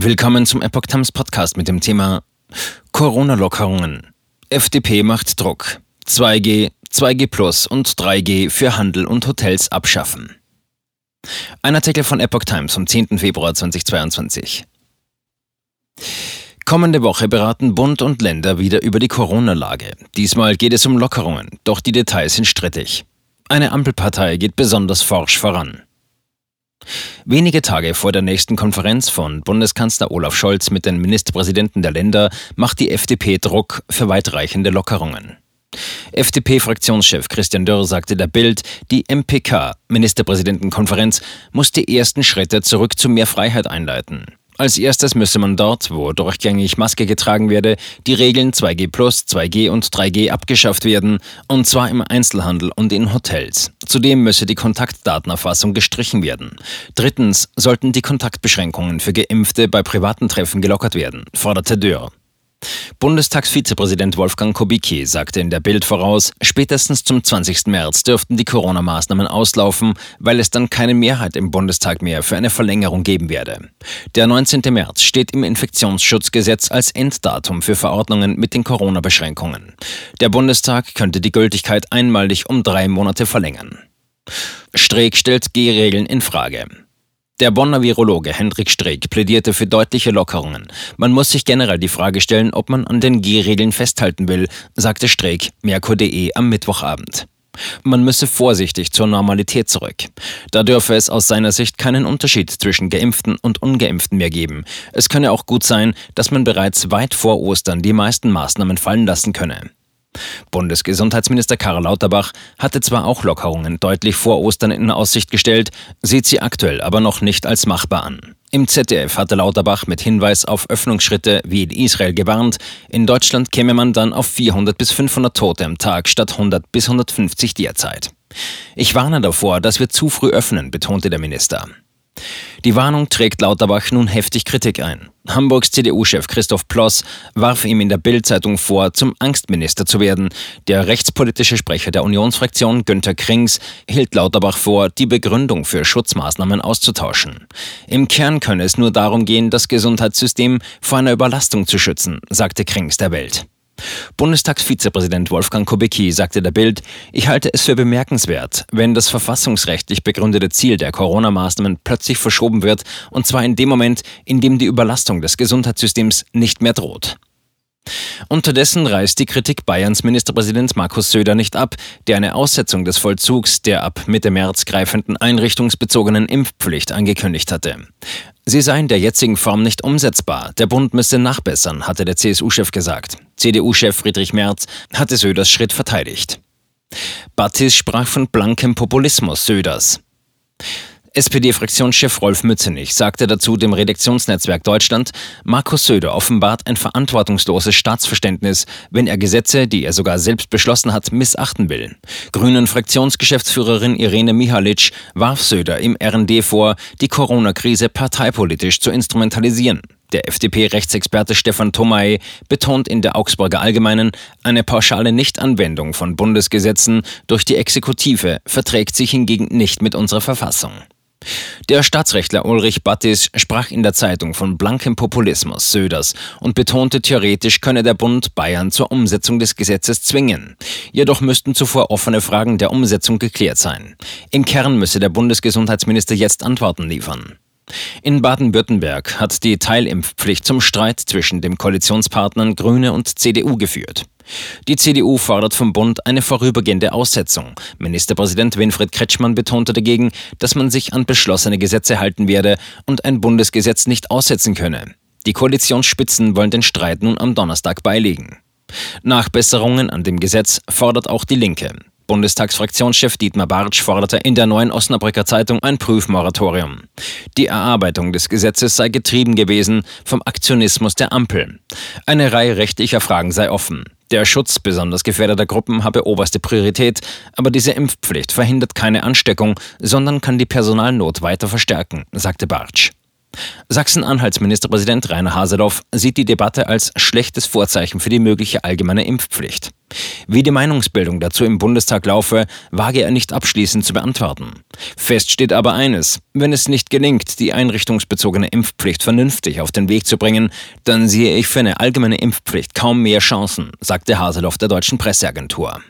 Willkommen zum Epoch Times Podcast mit dem Thema Corona-Lockerungen. FDP macht Druck. 2G, 2G Plus und 3G für Handel und Hotels abschaffen. Ein Artikel von Epoch Times vom 10. Februar 2022. Kommende Woche beraten Bund und Länder wieder über die Corona-Lage. Diesmal geht es um Lockerungen, doch die Details sind strittig. Eine Ampelpartei geht besonders forsch voran. Wenige Tage vor der nächsten Konferenz von Bundeskanzler Olaf Scholz mit den Ministerpräsidenten der Länder macht die FDP Druck für weitreichende Lockerungen. FDP-Fraktionschef Christian Dörr sagte der Bild, die MPK, Ministerpräsidentenkonferenz, muss die ersten Schritte zurück zu mehr Freiheit einleiten. Als erstes müsse man dort, wo durchgängig Maske getragen werde, die Regeln 2G 2G und 3G abgeschafft werden, und zwar im Einzelhandel und in Hotels. Zudem müsse die Kontaktdatenerfassung gestrichen werden. Drittens sollten die Kontaktbeschränkungen für Geimpfte bei privaten Treffen gelockert werden, forderte Dürr. Bundestagsvizepräsident Wolfgang Kubicki sagte in der Bild voraus, spätestens zum 20. März dürften die Corona-Maßnahmen auslaufen, weil es dann keine Mehrheit im Bundestag mehr für eine Verlängerung geben werde. Der 19. März steht im Infektionsschutzgesetz als Enddatum für Verordnungen mit den Corona-Beschränkungen. Der Bundestag könnte die Gültigkeit einmalig um drei Monate verlängern. Streeck stellt G-Regeln in Frage. Der Bonner Virologe Hendrik Streeck plädierte für deutliche Lockerungen. Man muss sich generell die Frage stellen, ob man an den G-Regeln festhalten will, sagte Streeck, Merkur.de am Mittwochabend. Man müsse vorsichtig zur Normalität zurück. Da dürfe es aus seiner Sicht keinen Unterschied zwischen Geimpften und Ungeimpften mehr geben. Es könne auch gut sein, dass man bereits weit vor Ostern die meisten Maßnahmen fallen lassen könne. Bundesgesundheitsminister Karl Lauterbach hatte zwar auch Lockerungen deutlich vor Ostern in Aussicht gestellt, sieht sie aktuell aber noch nicht als machbar an. Im ZDF hatte Lauterbach mit Hinweis auf Öffnungsschritte wie in Israel gewarnt, in Deutschland käme man dann auf 400 bis 500 Tote am Tag statt 100 bis 150 derzeit. Ich warne davor, dass wir zu früh öffnen, betonte der Minister. Die Warnung trägt Lauterbach nun heftig Kritik ein. Hamburgs CDU-Chef Christoph Ploss warf ihm in der Bild-Zeitung vor, zum Angstminister zu werden. Der rechtspolitische Sprecher der Unionsfraktion Günther Krings hielt Lauterbach vor, die Begründung für Schutzmaßnahmen auszutauschen. Im Kern könne es nur darum gehen, das Gesundheitssystem vor einer Überlastung zu schützen, sagte Krings der Welt. Bundestagsvizepräsident Wolfgang Kubicki sagte der Bild, ich halte es für bemerkenswert, wenn das verfassungsrechtlich begründete Ziel der Corona-Maßnahmen plötzlich verschoben wird, und zwar in dem Moment, in dem die Überlastung des Gesundheitssystems nicht mehr droht. Unterdessen reißt die Kritik Bayerns Ministerpräsident Markus Söder nicht ab, der eine Aussetzung des Vollzugs der ab Mitte März greifenden einrichtungsbezogenen Impfpflicht angekündigt hatte. Sie sei in der jetzigen Form nicht umsetzbar. Der Bund müsse nachbessern, hatte der CSU-Chef gesagt. CDU-Chef Friedrich Merz hatte Söders Schritt verteidigt. Battis sprach von blankem Populismus Söders. SPD-Fraktionschef Rolf Mützenich sagte dazu dem Redaktionsnetzwerk Deutschland, Markus Söder offenbart ein verantwortungsloses Staatsverständnis, wenn er Gesetze, die er sogar selbst beschlossen hat, missachten will. Grünen Fraktionsgeschäftsführerin Irene Mihalic warf Söder im RND vor, die Corona-Krise parteipolitisch zu instrumentalisieren. Der FDP-Rechtsexperte Stefan Thomay betont in der Augsburger Allgemeinen, eine pauschale Nichtanwendung von Bundesgesetzen durch die Exekutive verträgt sich hingegen nicht mit unserer Verfassung. Der Staatsrechtler Ulrich Battis sprach in der Zeitung von blankem Populismus Söders und betonte, theoretisch könne der Bund Bayern zur Umsetzung des Gesetzes zwingen. Jedoch müssten zuvor offene Fragen der Umsetzung geklärt sein. Im Kern müsse der Bundesgesundheitsminister jetzt Antworten liefern. In Baden-Württemberg hat die Teilimpfpflicht zum Streit zwischen den Koalitionspartnern Grüne und CDU geführt. Die CDU fordert vom Bund eine vorübergehende Aussetzung. Ministerpräsident Winfried Kretschmann betonte dagegen, dass man sich an beschlossene Gesetze halten werde und ein Bundesgesetz nicht aussetzen könne. Die Koalitionsspitzen wollen den Streit nun am Donnerstag beilegen. Nachbesserungen an dem Gesetz fordert auch die Linke. Bundestagsfraktionschef Dietmar Bartsch forderte in der neuen Osnabrücker Zeitung ein Prüfmoratorium. Die Erarbeitung des Gesetzes sei getrieben gewesen vom Aktionismus der Ampel. Eine Reihe rechtlicher Fragen sei offen. Der Schutz besonders gefährdeter Gruppen habe oberste Priorität, aber diese Impfpflicht verhindert keine Ansteckung, sondern kann die Personalnot weiter verstärken, sagte Bartsch. Sachsen-Anhalts Ministerpräsident Rainer Haseloff sieht die Debatte als schlechtes Vorzeichen für die mögliche allgemeine Impfpflicht. Wie die Meinungsbildung dazu im Bundestag laufe, wage er nicht abschließend zu beantworten. Fest steht aber eines, wenn es nicht gelingt, die einrichtungsbezogene Impfpflicht vernünftig auf den Weg zu bringen, dann sehe ich für eine allgemeine Impfpflicht kaum mehr Chancen, sagte Haseloff der deutschen Presseagentur.